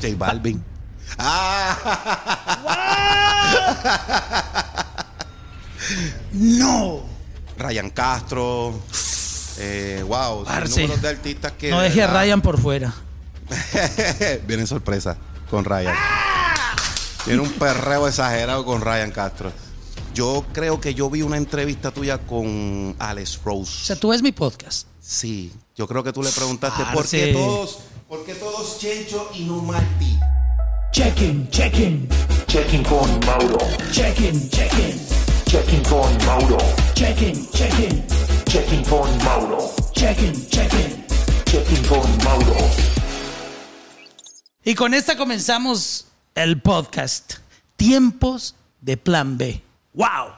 J Balvin. No. Ryan Castro. Eh, wow, números de artistas que. No de deje a Ryan por fuera. Viene sorpresa con Ryan. Tiene un perreo exagerado con Ryan Castro. Yo creo que yo vi una entrevista tuya con Alex O Rose. sea, tú ves mi podcast. Sí, yo creo que tú le preguntaste por qué todos, por qué todos Chencho y no Marty. Check-in, check-in, Checking con Mauro. check-in, check-in, Checking con Mauro. check-in, check-in, Checking con Mauro. check-in, check-in. Checking con Mauro. Y con esta comenzamos el podcast. Tiempos de plan B. ¡Wow!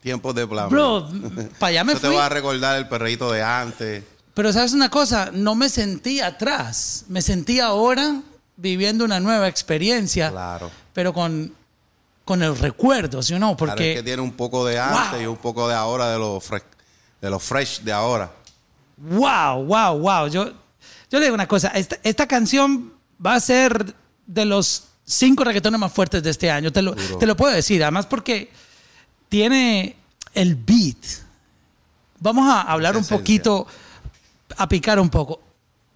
Tiempos de plan. Bro, para allá me Eso te va a recordar el perreíto de antes. Pero sabes una cosa, no me sentí atrás. Me sentí ahora viviendo una nueva experiencia. Claro. Pero con, con el recuerdo, ¿sí o no? Claro, es Porque que tiene un poco de antes Wow. y un poco de ahora, de lo, fre- de lo fresh de ahora. Wow, wow, wow. Yo, yo le digo una cosa, esta, esta canción va a ser de los cinco reggaetones más fuertes de este año, te lo, Duro. te lo puedo decir, además porque tiene el beat. Vamos a hablar un esencia. poquito, a picar un poco.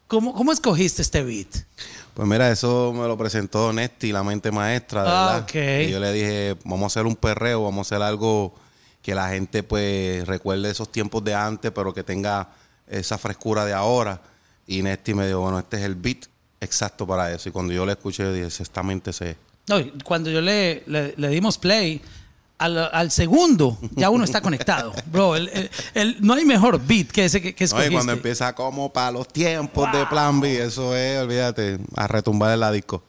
¿Cómo, ¿Cómo escogiste este beat? Pues mira, eso me lo presentó Nesti, la mente maestra, de Ah, verdad. Y yo le dije, vamos a hacer un perreo, vamos a hacer algo que la gente pues recuerde esos tiempos de antes, pero que tenga esa frescura de ahora. Y Nesti me dijo, bueno, este es el beat exacto para eso. Y cuando yo le escuché, yo dije, exactamente ese es. No, cuando yo le, le- le dimos play, al, al segundo ya uno está conectado. Bro, el- el- el- no hay mejor beat que ese que, que No, y escogiste. cuando empieza como para los tiempos de Plan B, eso es, olvídate, a retumbar en la disco.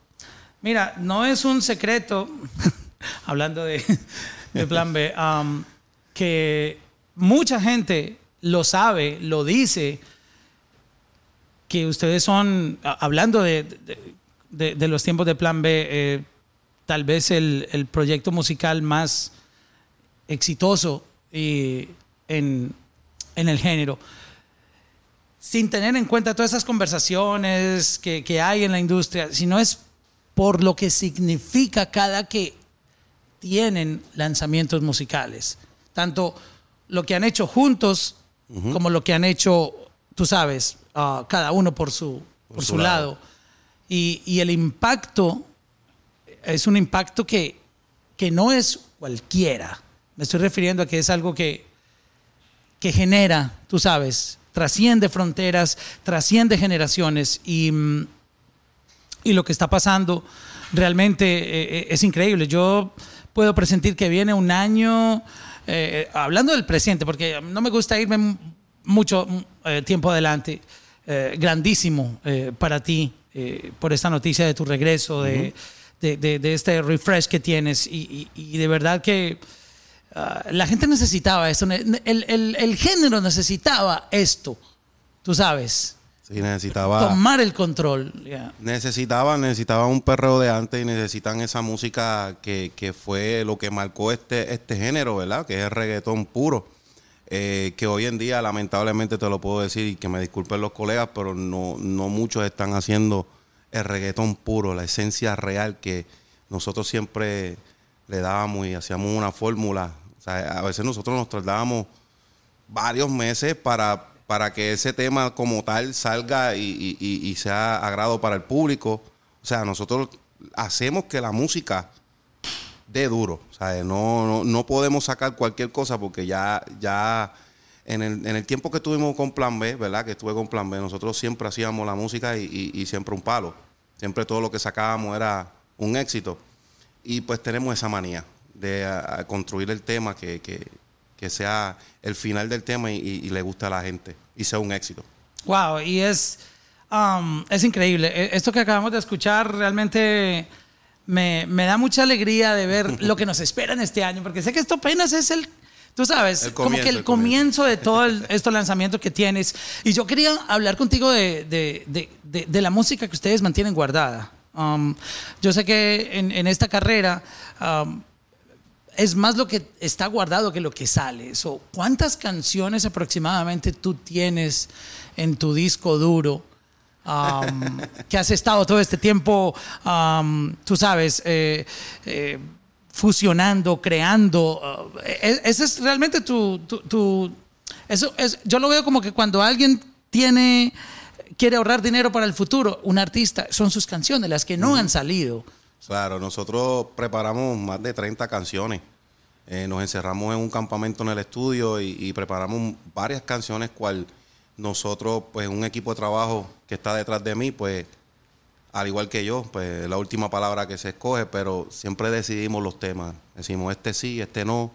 Mira, no es un secreto, hablando de, de Plan B, um, que mucha gente lo sabe, lo dice, que ustedes son, hablando de, de- de- de los tiempos de Plan B, eh, tal vez el, el proyecto musical más exitoso y en, en el género sin tener en cuenta todas esas conversaciones que, que hay en la industria, sino es por lo que significa cada que tienen lanzamientos musicales. Tanto lo que han hecho juntos como lo que han hecho, tú sabes, ah, cada uno por su, por su su lado. Y, y el impacto es un impacto que, que no es cualquiera. Me estoy refiriendo a que es algo que, que genera, tú sabes, trasciende fronteras, trasciende generaciones y, mm, y lo que está pasando realmente eh, eh, es increíble. Yo puedo presentir que viene un año, eh, hablando del presente, porque no me gusta irme mucho mm, eh, tiempo adelante, grandísimo para ti por esta noticia de tu regreso, de, de- de- de este refresh que tienes y, y- y de verdad que... Ah, la gente necesitaba esto, el, el- el género necesitaba esto, tú sabes, Sí, necesitaba... tomar el control. ya. Necesitaban, necesitaban un perreo de antes y necesitan esa música que, que fue lo que marcó este, este género, ¿verdad? Que es el reggaetón puro. Eh, que hoy en día, lamentablemente, te lo puedo decir y que me disculpen los colegas, pero no, no muchos están haciendo el reggaetón puro, la esencia real que nosotros siempre le dábamos y hacíamos una fórmula. O sea, a veces nosotros nos trasladábamos varios meses para, para que ese tema como tal salga y, sea agrado para el público. O sea, nosotros hacemos que la música dé duro. O sea, no, no, no podemos sacar cualquier cosa porque ya, ya en, el, en el tiempo que estuvimos con Plan B, ¿verdad? Que estuve con Plan B, nosotros siempre hacíamos la música y siempre un palo. Siempre todo lo que sacábamos era un éxito. Y pues tenemos esa manía de a- a construir el tema que, que- que sea el final del tema y, y- y le guste a la gente y sea un éxito. Wow, y es, um, es increíble. E- Esto que acabamos de escuchar realmente me, me da mucha alegría de ver lo que nos espera en este año, porque sé que esto apenas es el, tú sabes, El como comienzo, que el el comienzo de todo el- estos lanzamientos que tienes. Y yo quería hablar contigo de, de- de- de- de la música que ustedes mantienen guardada. Um, yo sé que en, en esta carrera... um, es más lo que está guardado que lo que sale. So, ¿Cuántas canciones aproximadamente tú tienes en tu disco duro um, que has estado todo este tiempo, um, tú sabes, eh, eh, fusionando, creando. uh, e- ese es realmente tu, tu- tu- eso es, yo lo veo como que cuando alguien tiene, quiere ahorrar dinero para el futuro, un artista, son sus canciones, las que no han salido. Claro, nosotros preparamos más de 30 canciones. Eh, nos encerramos en un campamento en el estudio y, preparamos varias canciones cual nosotros, pues un equipo de trabajo que está detrás de mí, pues al igual que yo, pues la última palabra que se escoge, pero siempre decidimos los temas. Decimos este sí, este no.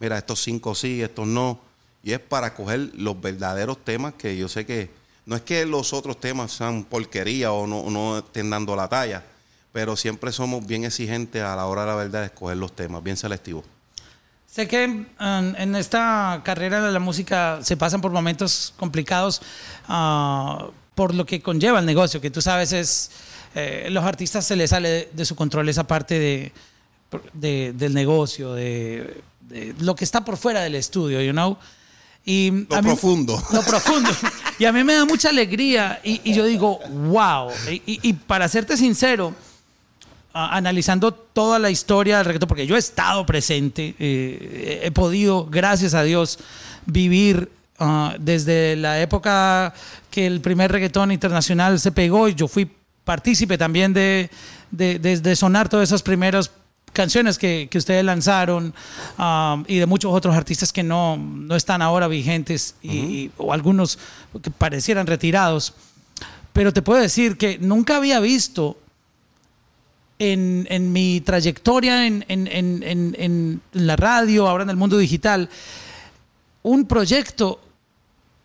Mira, estos cinco sí, estos no. Y es para coger los verdaderos temas que yo sé que no es que los otros temas sean porquería o no, no estén dando la talla, pero siempre somos bien exigentes a la hora de la verdad de escoger los temas, bien selectivos. Sé que um, en esta carrera de la música se pasan por momentos complicados ah, por lo que conlleva el negocio, que tú sabes es, eh, los artistas se les sale de, de su control esa parte de, de- del negocio, de, lo que está por fuera del estudio, you know. Y Lo a mí- profundo. Lo profundo. Y a mí me da mucha alegría y, y yo digo, wow. Y, y- y para serte sincero, analizando toda la historia del reggaetón, porque yo he estado presente, eh, he podido, gracias a Dios, vivir ah, desde la época que el primer reggaetón internacional se pegó y yo fui partícipe también de, de, de- de sonar todas esas primeras canciones que, que ustedes lanzaron ah, y de muchos otros artistas que no, no están ahora vigentes y- y- o algunos que parecieran retirados. Pero te puedo decir que nunca había visto en, en mi trayectoria en, en- en- la radio, ahora en el mundo digital, un proyecto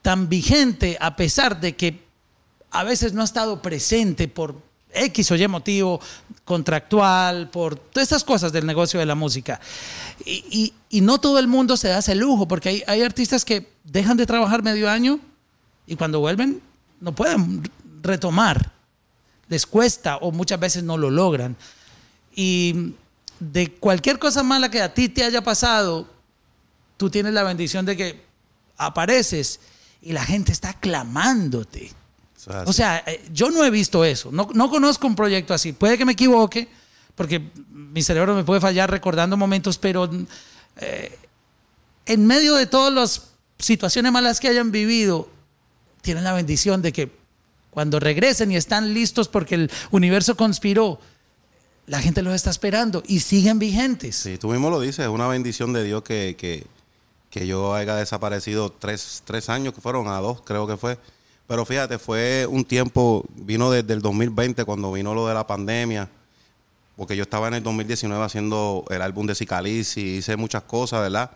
tan vigente a pesar de que a veces no ha estado presente por X o Y motivo contractual, por todas estas cosas del negocio de la música. Y, y- y no todo el mundo se da ese lujo, porque hay, hay artistas que dejan de trabajar medio año y cuando vuelven no pueden retomar les cuesta o muchas veces no lo logran. Y de cualquier cosa mala que a ti te haya pasado, tú tienes la bendición de que apareces y la gente está clamándote. O sea, eh, yo no he visto eso. No, no conozco un proyecto así. Puede que me equivoque, porque mi cerebro me puede fallar recordando momentos, pero eh, en medio de todas las situaciones malas que hayan vivido, tienen la bendición de que cuando regresen y están listos porque el universo conspiró, la gente los está esperando y siguen vigentes. Sí, tú mismo lo dices, es una bendición de Dios que, que, que yo haya desaparecido tres, tres años, que fueron a dos, creo que fue. Pero fíjate, fue un tiempo, vino desde el 2020, cuando vino lo de la pandemia, porque yo estaba en el 2019 haciendo el álbum de Cicalis y hice muchas cosas, ¿verdad?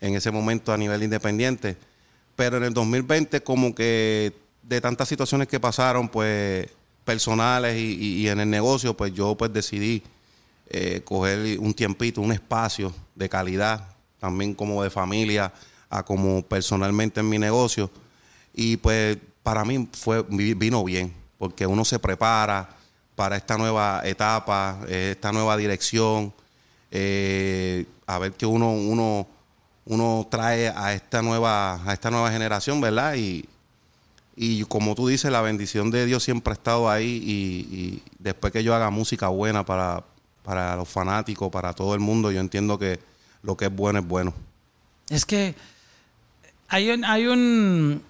En ese momento a nivel independiente. Pero en el 2020 como que de tantas situaciones que pasaron, pues personales y, en el negocio, pues yo pues decidí eh, coger un tiempito, un espacio de calidad, también como de familia, a como personalmente en mi negocio. Y pues para mí fue, vi- vino bien, porque uno se prepara para esta nueva etapa, eh, esta nueva dirección, eh, a ver qué uno, uno, uno trae a esta nueva, a esta nueva generación, ¿verdad? Y, y como tú dices, la bendición de Dios siempre ha estado ahí y, después que yo haga música buena para, para los fanáticos, para todo el mundo, yo entiendo que lo que es bueno es bueno. Es que hay, un, hay, un,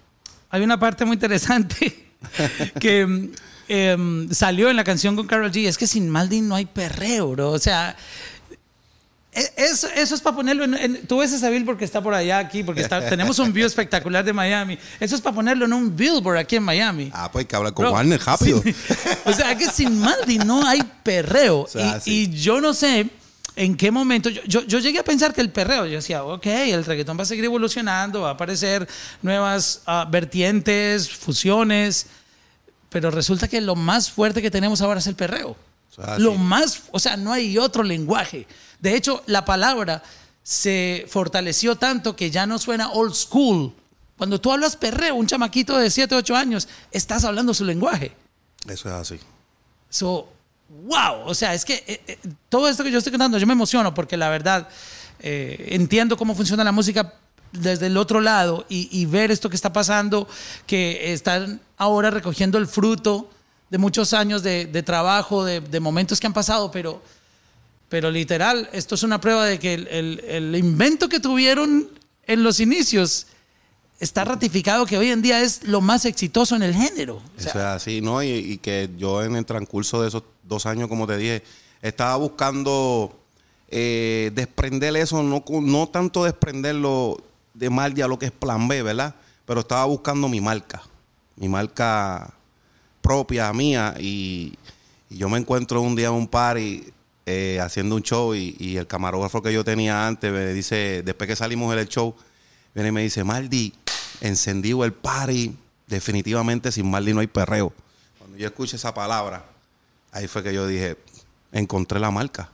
hay una parte muy interesante que em, salió en la canción con Carol G. Es que sin Maldi no hay perreo, bro. O sea, eso, eso es para ponerlo en, en- Tú ves ese billboard que está por allá aquí, porque está- tenemos un view espectacular de Miami. Eso es para ponerlo en un billboard aquí en Miami. Ah, pues hay que hablar con Bro, Warner rápido. sí. O sea, que sin Maldi no hay perreo. sea, y, yo no sé en qué momento. Yo, yo, yo llegué a pensar que el perreo, yo decía, ok, el reggaetón va a seguir evolucionando, va a aparecer nuevas ah, vertientes, fusiones. Pero resulta que lo más fuerte que tenemos ahora es el perreo. Sea, lo sí. más, o sea, no hay otro lenguaje. De hecho, la palabra se fortaleció tanto que ya no suena old school. Cuando tú hablas perreo, un chamaquito de 7, 8 años, estás hablando su lenguaje. Eso es así. So, wow, o sea, es que eh, eh, todo esto que yo estoy contando, yo me emociono porque la verdad eh, entiendo cómo funciona la música desde el otro lado y, y ver esto que está pasando, que están ahora recogiendo el fruto de muchos años de, de trabajo, de, de momentos que han pasado, pero, pero literal, esto es una prueba de que el, el- el invento que tuvieron en los inicios está ratificado que hoy en día es lo más exitoso en el género. O sea, Eso es así, ¿no? Y, y que yo en el transcurso de esos dos años, como te dije, estaba buscando eh, desprender eso, no, no tanto desprenderlo de Maldi a lo que es Plan B, ¿verdad? Pero estaba buscando mi marca, mi marca propia, mía, y, yo me encuentro un día en un party eh, haciendo un show y, y el camarógrafo que yo tenía antes me dice, después que salimos del show, viene y me dice, Maldi, encendido el party, definitivamente sin Maldi no hay perreo. Cuando yo escuché esa palabra, ahí fue que yo dije, encontré la marca.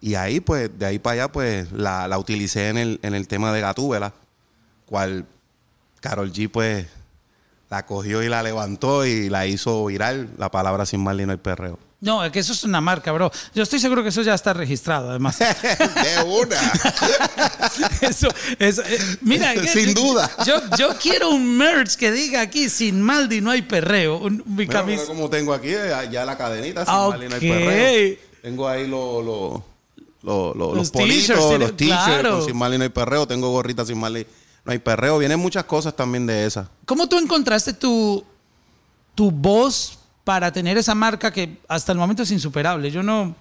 Y ahí, pues, de ahí para allá, pues, la, la utilicé en el, en el tema de Gatúbela, cual Carol G, pues, la cogió y la levantó y la hizo viral, la palabra sin Maldi no hay perreo. no, es que eso es una marca, bro. Yo estoy seguro que eso ya está registrado, además. de una. Eso, eso, eh, mira, que- Sin duda. Yo, yo quiero un merch que diga aquí, sin Maldi no hay perreo. Un- mi Mira, camisa. mira como tengo aquí, eh, ya la cadenita, sin Ah, Maldi no hay perreo. Tengo ahí los los los- los- Los los politos, los t-shirts, claro. con sin Maldi no hay perreo. Tengo gorritas sin Maldi no hay perreo. Vienen muchas cosas también de esas. ¿Cómo tú encontraste tu, tu voz para tener esa marca que hasta el momento es insuperable? Yo no.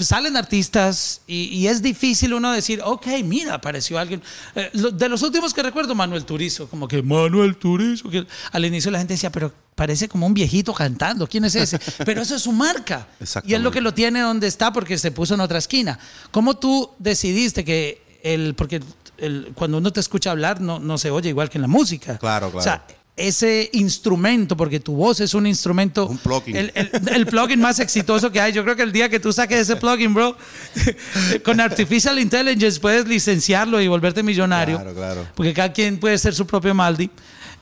Salen artistas y, y es difícil uno decir, ok, mira, apareció alguien. Eh, lo- de los últimos que recuerdo, Manuel Turizo, como que Manuel Turizo, que al inicio la gente decía, pero parece como un viejito cantando, ¿quién es ese? Pero eso es su marca. Y es lo que lo tiene donde está porque se puso en otra esquina. ¿Cómo tú decidiste que el, porque el- cuando uno te escucha hablar no, no se oye igual que en la música? Claro, claro. O sea, ese instrumento, porque tu voz es un instrumento. Un plugin. El, el- el plugin más exitoso que hay. Yo creo que el día que tú saques ese plugin, bro, con Artificial Intelligence puedes licenciarlo y volverte millonario. Claro, claro. Porque cada quien puede ser su propio Maldi.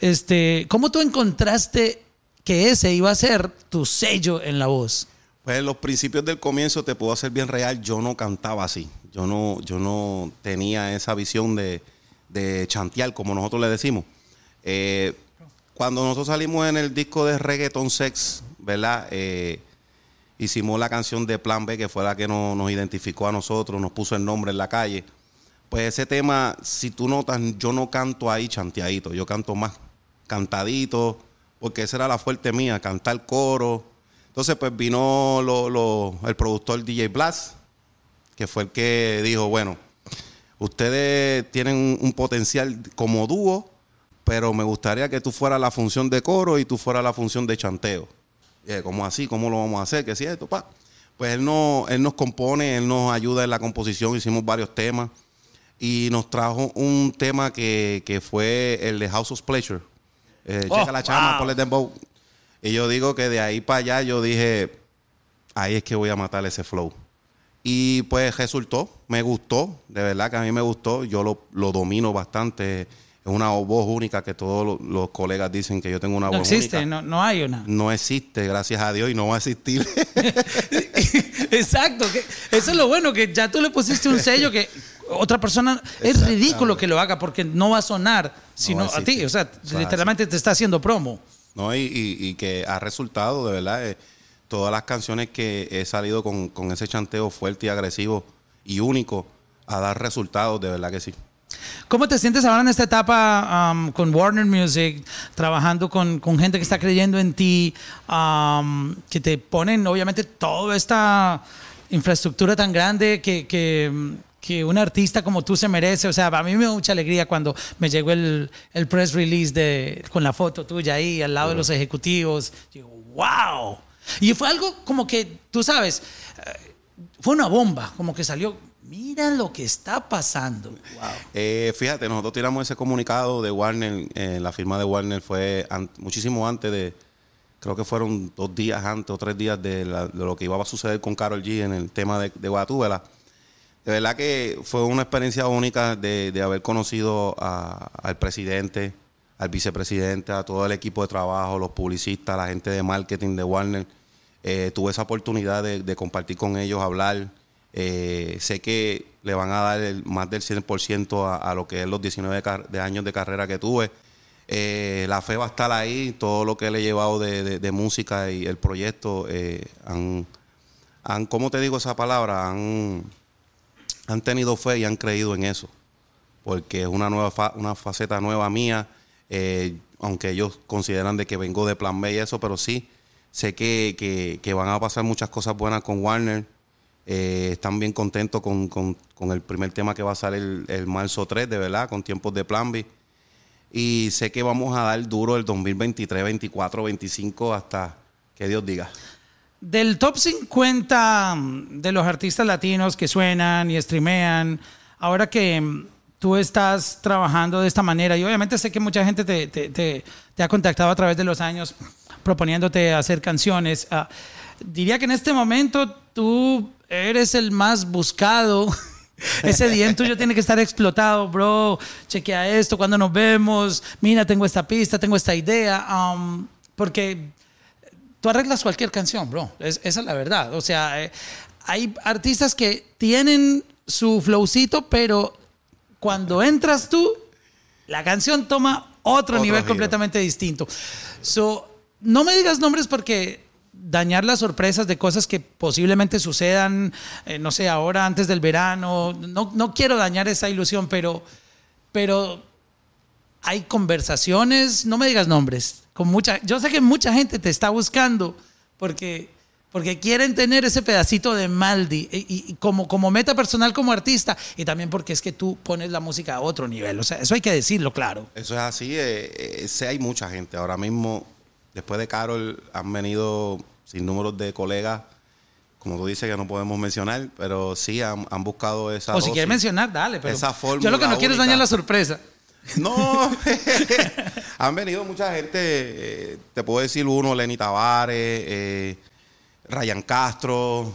Este, ¿Cómo tú encontraste que ese iba a ser tu sello en la voz? Pues en los principios del comienzo, te puedo hacer bien real, yo no cantaba así. Yo no, yo no tenía esa visión de, de chantear, como nosotros le decimos. Eh, cuando nosotros salimos en el disco de Reggaeton Sex, ¿verdad? Eh, hicimos la canción de Plan B, que fue la que no- nos identificó a nosotros, nos puso el nombre en la calle. Pues ese tema, si tú notas, yo no canto ahí chanteadito, yo canto más cantadito, porque esa era la fuerte mía, cantar coro. Entonces, pues vino lo- el productor DJ Blast, que fue el que dijo, bueno, ustedes tienen un, potencial como dúo, pero me gustaría que tú fueras la función de coro y tú fueras la función de chanteo. ¿Cómo así? ¿Cómo lo vamos a hacer? ¿Qué es esto? Pa. Pues él, no, él nos compone, él nos ayuda en la composición, hicimos varios temas y nos trajo un tema que, que fue el de House of Pleasure. Eh, Oh, checa la chama, wow. ponle dembow. Y yo digo que de ahí para allá yo dije, ahí es que voy a matar ese flow. Y pues resultó, me gustó, de verdad que a mí me gustó, yo lo, lo domino bastante. Es una voz única que todos los, los colegas dicen que yo tengo una No voz existe, única. no, no hay una. No existe, gracias a Dios, y no va a existir. Exacto, que eso es lo bueno, que ya tú le pusiste un sello que otra persona es ridículo que lo haga porque no va a sonar sino va a a ti, o sea, Eso es literalmente te está haciendo promo. ¿no? Y, y- y que ha resultado, de verdad, eh, todas las canciones que he salido con, con ese chanteo fuerte y agresivo y único a dar resultados, de verdad que sí. ¿Cómo te sientes ahora en esta etapa um, con Warner Music, trabajando con, con gente que está creyendo en ti, um, que te ponen obviamente toda esta infraestructura tan grande que, que, que un artista como tú se merece? O sea, a mí me da mucha alegría cuando me llegó el, el press release de, con la foto tuya ahí al lado de los ejecutivos. Digo, wow. Y fue algo como que, tú sabes, eh, fue una bomba, como que salió, mira lo que está pasando. Eh, fíjate, nosotros tiramos ese comunicado de Warner, eh, la firma de Warner fue muchísimo antes de, creo que fueron dos días antes o tres días de, lo que iba a suceder con Carol G en el tema de, de Guatúbela. De verdad que fue una experiencia única de, de haber conocido al presidente, al vicepresidente, a todo el equipo de trabajo, los publicistas, la gente de marketing de Warner. Eh, tuve esa oportunidad de, compartir con ellos, hablar. Eh, sé que le van a dar más del 100% a, a lo que es los 19 car- de años de carrera que tuve. Eh, la fe va a estar ahí, todo lo que le he llevado de, música y el proyecto, han, han, ¿cómo te digo esa palabra? Han, han tenido fe y han creído en eso, porque es una nueva fa- una faceta nueva mía, aunque ellos consideran de que vengo de Plan B y eso, pero sí, sé que, que- que van a pasar muchas cosas buenas con Warner, eh, están bien contentos con, con- con el primer tema que va a salir el, el marzo 3, de verdad, con tiempos de Plan B. Y sé que vamos a dar duro el 2023, 24, 25, hasta que Dios diga. Del top 50 de los artistas latinos que suenan y streamean, ahora que mm, tú estás trabajando de esta manera, y obviamente sé que mucha gente te, te- te- te ha contactado a través de los años proponiéndote hacer canciones, ah, diría que en este momento tú eres el más buscado. Ese DM tuyo tiene que estar explotado, bro. Chequea esto, cuando nos vemos. Mira, tengo esta pista, tengo esta idea. um, porque tú arreglas cualquier canción, bro. Es- esa es la verdad. O sea, eh, hay artistas que tienen su flowcito, pero cuando entras tú, la canción toma otro, Otro nivel giro. completamente distinto. So, no me digas nombres porque dañar las sorpresas de cosas que posiblemente sucedan, eh, no sé, ahora antes del verano. No, no quiero dañar esa ilusión, pero, pero hay conversaciones, no me digas nombres, con mucha, yo sé que mucha gente te está buscando porque, porque quieren tener ese pedacito de Maldi y, y- como, como meta personal como artista y también porque es que tú pones la música a otro nivel, o sea, eso hay que decirlo claro. Eso es así. eh, eh, hay mucha gente. Ahora mismo, después de Carol, han venido sin números de colegas, como tú dices, que no podemos mencionar, pero sí han, han buscado esa. O si quieres mencionar, dale, pero Esa fórmula yo lo que no quiero es dañar la sorpresa. No, han venido mucha gente. eh, te puedo decir uno, Lenny Tavares, eh, Ryan Castro.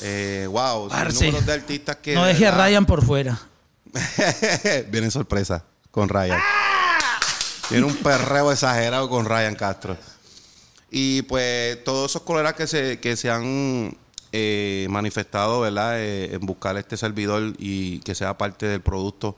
eh, wow, números de artistas que. no de deje a Ryan por fuera. Viene sorpresa con Ryan. Tiene un perreo exagerado con Ryan Castro. Y pues todos esos colegas que se, que se han eh, manifestado, ¿verdad? Eh, en buscar este servidor y que sea parte del producto,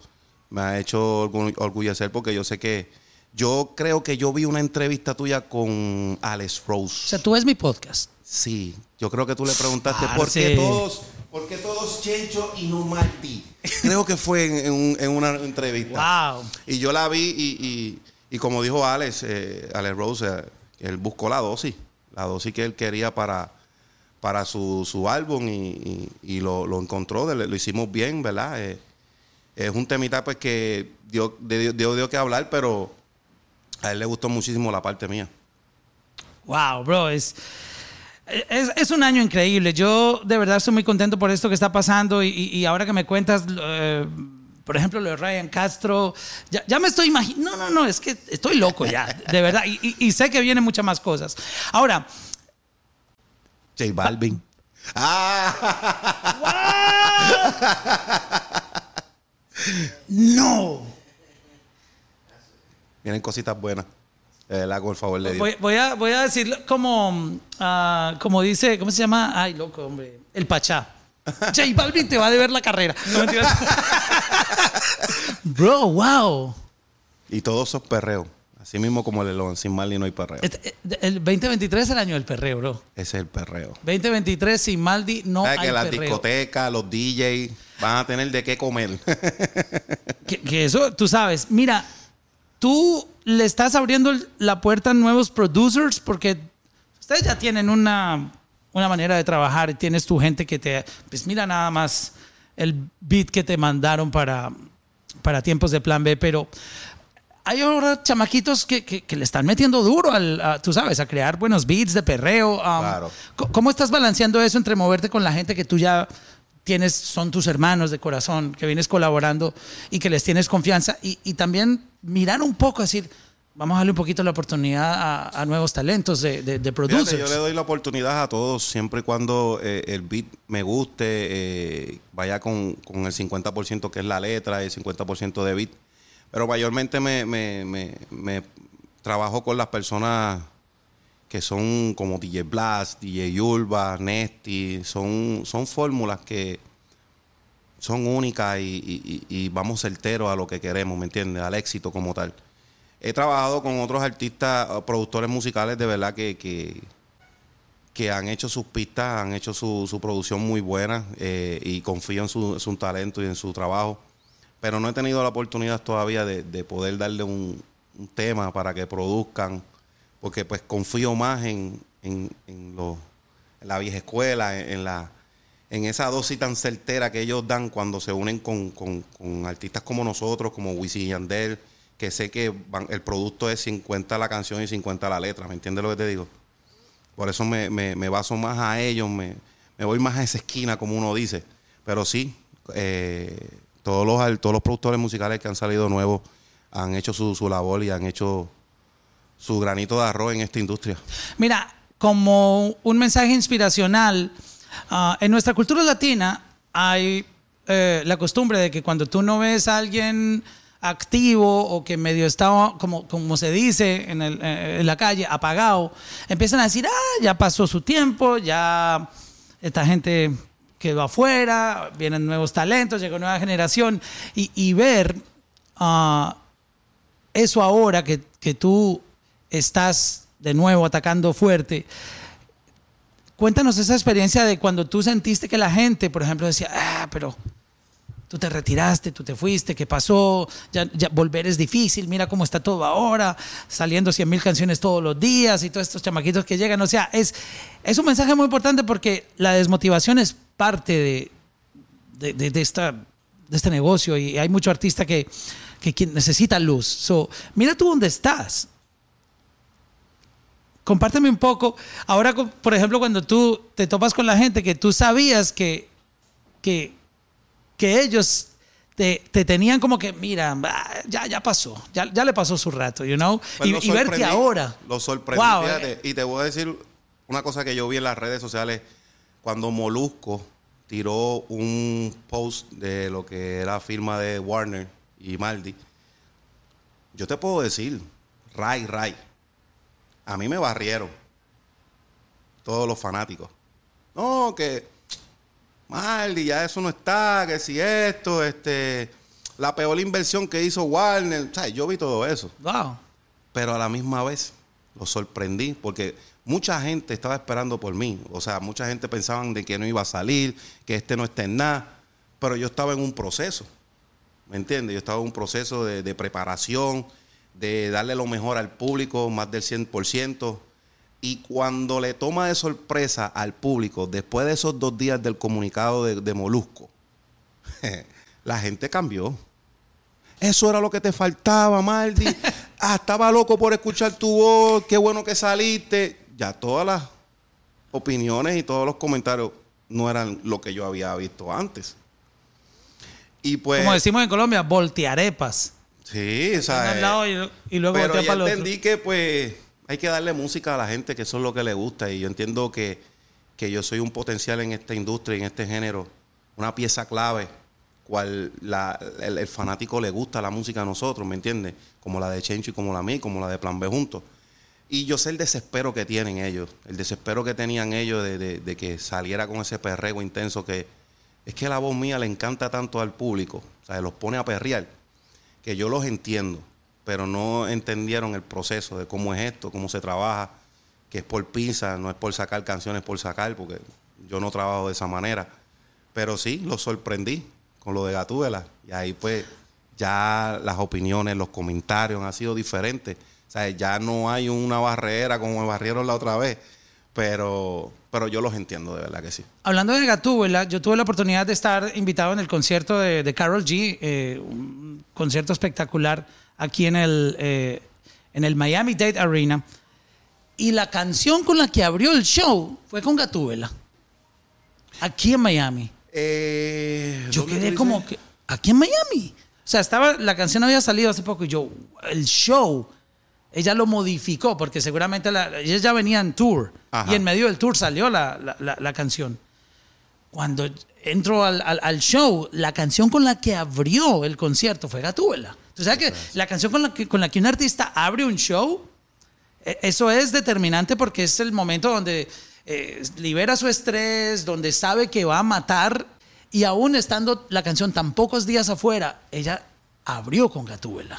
me ha hecho orgu- orgullecer porque yo sé que yo creo que yo vi una entrevista tuya con Alex O Rose. sea, tú ves mi podcast. Sí, yo creo que tú le preguntaste por qué todos, por qué todos Chencho y no Martí. Creo que fue en, en un- en una entrevista. Wow. Y yo la vi y, y- y como dijo Alex, eh, Alex Rose, eh, él buscó la dosis, la dosis que él quería para, para su, su álbum y, lo, lo encontró, lo hicimos bien, ¿verdad? Eh, es un temita pues que dio, dio, dio, que hablar, pero a él le gustó muchísimo la parte mía. Wow, bro, es, es, un año increíble. Yo de verdad estoy muy contento por esto que está pasando y- y ahora que me cuentas, eh, por ejemplo, lo de Ryan Castro, ya, ya me estoy imaginando, no, no, no, es que estoy loco ya, de verdad, y, y- y sé que vienen muchas más cosas. Ahora, J Balvin. Ah, no. vienen cositas buenas. De verdad, por favor, le. Voy, voy a, voy a decirlo como, ah, como dice, ¿cómo se llama? Ay, loco, hombre, el Pachá. J Balvin te va a deber la carrera. No, mentiras. Bro, wow. Y todos esos perreos. Así mismo como el Elon, sin Marley no hay perreo. Este, eh, El 2023 es el año del perreo, bro. Ese es el perreo. 2023 sin Maldi no ¿Sabes hay que las perreo. discotecas, los DJs van a tener de qué comer? Que, que eso, tú sabes. Mira, tú le estás abriendo la puerta a nuevos producers porque ustedes ya tienen una, una manera de trabajar. Tienes tu gente que te... Pues mira nada más el beat que te mandaron para, para tiempos de plan B, pero hay ahora chamaquitos que, que- que le están metiendo duro al, a, tú sabes, a crear buenos beats de perreo. um, Claro. ¿Cómo estás balanceando eso entre moverte con la gente que tú ya tienes, son tus hermanos de corazón, que vienes colaborando y que les tienes confianza? Y, y también mirar un poco, decir, vamos a darle un poquito la oportunidad a, a nuevos talentos de, de, de Fíjate, producers. yo le doy la oportunidad a todos, siempre y cuando eh, el beat me guste, eh, vaya con, con el 50% que es la letra, el 50% de beat. Pero mayormente me, me, me, me trabajo con las personas que son como DJ Blast, DJ Yulba, Nesty, son, son fórmulas que son únicas y, y- y- y vamos certeros a lo que queremos, ¿me entiendes? Al éxito como tal. He trabajado con otros artistas, productores musicales de verdad que, que, han hecho sus pistas, han hecho su, producción muy buena eh, y confío en su, talento y en su trabajo. Pero no he tenido la oportunidad todavía de, de poder darle un, tema para que produzcan, porque pues confío más en, en, los- la vieja escuela, en, la, en esa dosis tan certera que ellos dan cuando se unen con, con- artistas como nosotros, como Wisin Yandel, que sé que el producto es 50 la canción y 50 la letra, ¿me entiendes lo que te digo? Por eso me, me- baso más a ellos, me, me voy más a esa esquina, como uno dice. Pero sí, eh, todos, los, todos los productores musicales que han salido nuevos han hecho su, su labor y han hecho su granito de arroz en esta industria. Mira, como un mensaje inspiracional, ah, en nuestra cultura latina hay eh, la costumbre de que cuando tú no ves a alguien activo o que medio está, como, como se dice eh, en la calle, apagado, empiezan a decir, ah, ya pasó su tiempo, ya esta gente quedó afuera, vienen nuevos talentos, llegó nueva generación, y, y ver ah, eso ahora que, que tú estás de nuevo atacando fuerte, cuéntanos esa experiencia de cuando tú sentiste que la gente, por ejemplo, decía, ah, pero tú te retiraste, tú te fuiste, ¿qué pasó? Volver es difícil, mira cómo está todo ahora, saliendo 100 mil canciones todos los días y todos estos chamaquitos que llegan. O sea, es, es un mensaje muy importante porque la desmotivación es parte de, de, de- esta, de este negocio y hay mucho artista que, que, necesita luz. So, mira tú dónde estás. Compárteme un poco. Ahora, por ejemplo, cuando tú te topas con la gente que tú sabías que, que, que ellos te, te tenían como que, mira, ya, ya pasó, ya, ya le pasó su rato, you know? Pues y, lo y ver que sorprendí, ahora. Lo sorprendí, Wow, fíjate. eh, Y te voy a decir una cosa que yo vi en las redes sociales. Cuando Molusco tiró un post de lo que era firma de Warner y Maldi, yo te puedo decir, Ray, Ray, a mí me barrieron todos los fanáticos. No, que Maldi, ya eso no está, que si esto, este, la peor inversión que hizo Warner, o sea, yo vi todo eso wow. pero a la misma vez lo sorprendí porque mucha gente estaba esperando por mí. O sea, mucha gente pensaban de que no iba a salir, que este no está en nada, pero yo estaba en un proceso. ¿Me entiendes? Yo estaba en un proceso de, de preparación, de darle lo mejor al público, más del 100%. Y cuando le toma de sorpresa al público, después de esos dos días del comunicado de, de Molusco, la gente cambió. Eso era lo que te faltaba, Maldi. Ah, estaba loco por escuchar tu voz. Qué bueno que saliste. Ya todas las opiniones y todos los comentarios no eran lo que yo había visto antes. Y pues. Como decimos en Colombia, voltearepas. Sí, o sea. y, luego pero ya otro. entendí que pues hay que darle música a la gente, que eso es lo que le gusta. Y yo entiendo que, que yo soy un potencial en esta industria, en este género, una pieza clave, cual el, fanático le gusta la música a nosotros, ¿me entiendes? Como la de Chencho y como la mía, como la de Plan B juntos. Y yo sé el desespero que tienen ellos, el desespero que tenían ellos de, de- de que saliera con ese perreo intenso que es que la voz mía le encanta tanto al público, o sea, los pone a perrear que yo los entiendo, pero no entendieron el proceso de cómo es esto, cómo se trabaja, que es por pizza, no es por sacar canciones por sacar, porque yo no trabajo de esa manera. Pero sí, los sorprendí con lo de Gatúbela. Y ahí pues ya las opiniones, los comentarios han sido diferentes. O sea, ya no hay una barrera como me barrieron la otra vez. Pero, pero yo los entiendo, de verdad que sí. Hablando de Gatúbela, yo tuve la oportunidad de estar invitado en el concierto de, de Carol G, eh, un concierto espectacular aquí en el, eh, en el Miami Dade Arena. Y la canción con la que abrió el show fue con Gatúbela. Aquí en Miami. Eh, Yo ¿dónde tú quedé como que, aquí en Miami. O sea, estaba, la canción había salido hace poco y yo, el show, ella lo modificó porque seguramente la, ella ya venía en tour Ajá. y en medio del tour salió la, la- la- la canción. Cuando entro al, al- al show, la canción con la que abrió el concierto fue Gatúbela. ¿Tú sabes que la canción con la que, con la que un artista abre un show, eh, eso es determinante porque es el momento donde eh, libera su estrés, donde sabe que va a matar y aún estando la canción tan pocos días afuera, ella abrió con Gatúbela.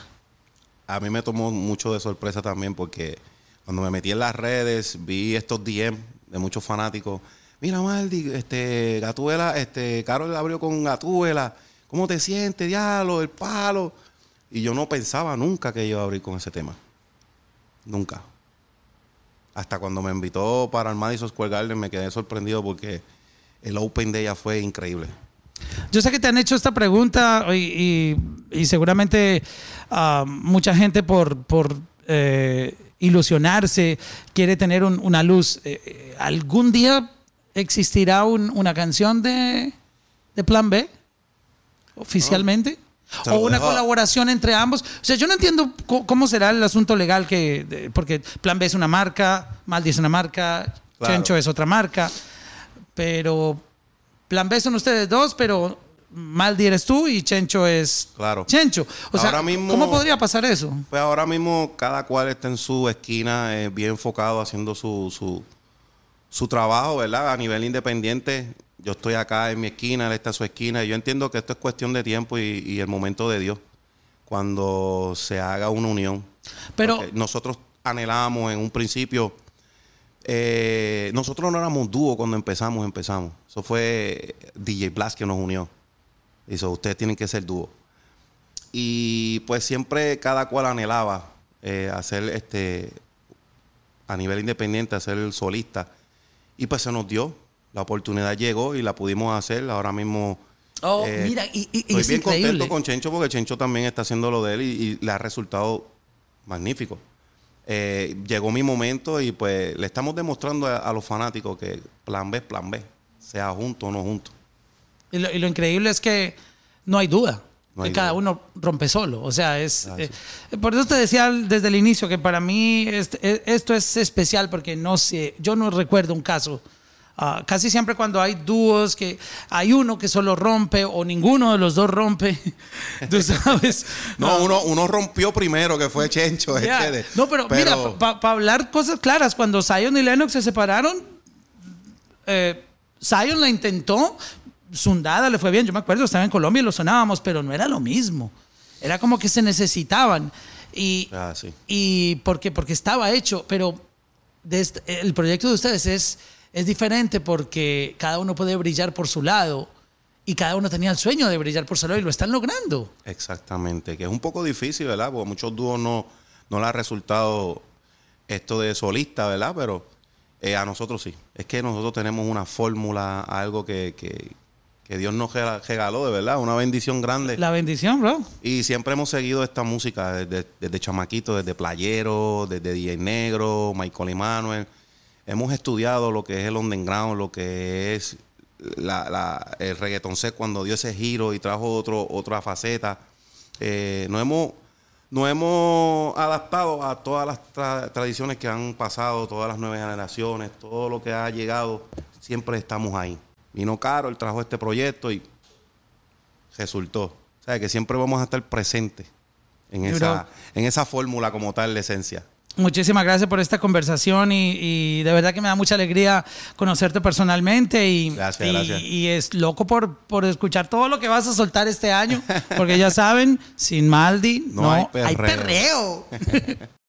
a mí me tomó mucho de sorpresa también porque cuando me metí en las redes vi estos DM de muchos fanáticos. Mira, Maldi, este, Gatuela, este, Carol abrió con Gatuela. ¿Cómo te sientes, diablo, el palo? Y yo no pensaba nunca que iba a abrir con ese tema. Nunca. Hasta cuando me invitó para el Madison Square Garden me quedé sorprendido porque el Open de ella fue increíble. Yo sé que te han hecho esta pregunta y, seguramente ah, mucha gente por, por eh, ilusionarse quiere tener un- una luz. Eh, eh, ¿Algún día existirá un- una canción de, de Plan B oficialmente? ¿O una dejo a- colaboración entre ambos? O sea, yo no entiendo cómo será el asunto legal que... de- porque Plan B es una marca, Maldi es una marca, Claro. Chencho es otra marca, pero Plan B son ustedes dos, pero Maldi eres tú y Chencho es Claro. Chencho. O sea, Ahora mismo- ¿cómo podría pasar eso? Pues ahora mismo cada cual está en su esquina, eh, bien enfocado, haciendo su, su, su trabajo, ¿verdad? A nivel independiente. Yo estoy acá en mi esquina, él está en su esquina. Yo entiendo que esto es cuestión de tiempo y, y el momento de Dios, cuando se haga una unión. Pero, Porque nosotros anhelábamos en un principio, eh, nosotros no éramos dúo cuando empezamos, empezamos. Eso fue DJ Blast que nos unió. Dice, ustedes tienen que ser dúo. Y pues siempre cada cual anhelaba eh, hacer este a nivel independiente, hacer el solista. Y pues se nos dio. La oportunidad llegó y la pudimos hacer. Ahora mismo oh, eh, mira, y, estoy es bien increíble. contento con Chencho porque Chencho también está haciendo lo de él y, y le ha resultado magnífico. Eh, llegó mi momento y pues le estamos demostrando a, a los fanáticos que plan B es plan B, sea junto o no junto. Y lo, y lo increíble es que no hay duda. No hay cada duda. uno rompe solo. O sea, es. Ah, eh, por eso te decía desde el inicio que para mí este- eh, esto es especial porque no sé, yo no recuerdo un caso. Ah, casi siempre cuando hay dúos que hay uno que solo rompe o ninguno de los dos rompe, tú sabes. No, uno, uno rompió primero que fue Chencho. es ya. que de- no, pero, mira, para hablar cosas claras, cuando Zion y Lennox se separaron, eh, Zion la intentó, Zundada le fue bien, yo me acuerdo, estaba en Colombia y lo sonábamos, pero no era lo mismo. Era como que se necesitaban. Y, Ah, sí. y porque, porque estaba hecho, pero de este- el proyecto de ustedes es, es diferente porque cada uno puede brillar por su lado y cada uno tenía el sueño de brillar por su lado y lo están logrando. Exactamente, que es un poco difícil, ¿verdad? Porque a muchos dúos no, no le ha resultado esto de solista, ¿verdad? Pero eh, a nosotros sí. Es que nosotros tenemos una fórmula, algo que, que- que Dios nos rega- regaló, de verdad, una bendición grande. La bendición, bro. Y siempre hemos seguido esta música desde, desde chamaquito, desde Playero, desde DJ Negro, Michael Emanuel. Hemos estudiado lo que es el underground, lo que es la, la- el reggaeton set cuando dio ese giro y trajo otro, otra faceta. Eh, nos, hemos, nos hemos adaptado a todas las tra- tradiciones que han pasado, todas las nuevas generaciones, todo lo que ha llegado, siempre estamos ahí. Vino Caro, él trajo este proyecto y resultó. O sea, que siempre vamos a estar presentes en esa, en esa fórmula como tal de esencia. Muchísimas gracias por esta conversación y, y de verdad que me da mucha alegría conocerte personalmente y, Gracias, y- gracias. y es loco por, por escuchar todo lo que vas a soltar este año, porque ya saben, sin Maldi no, No hay perreo.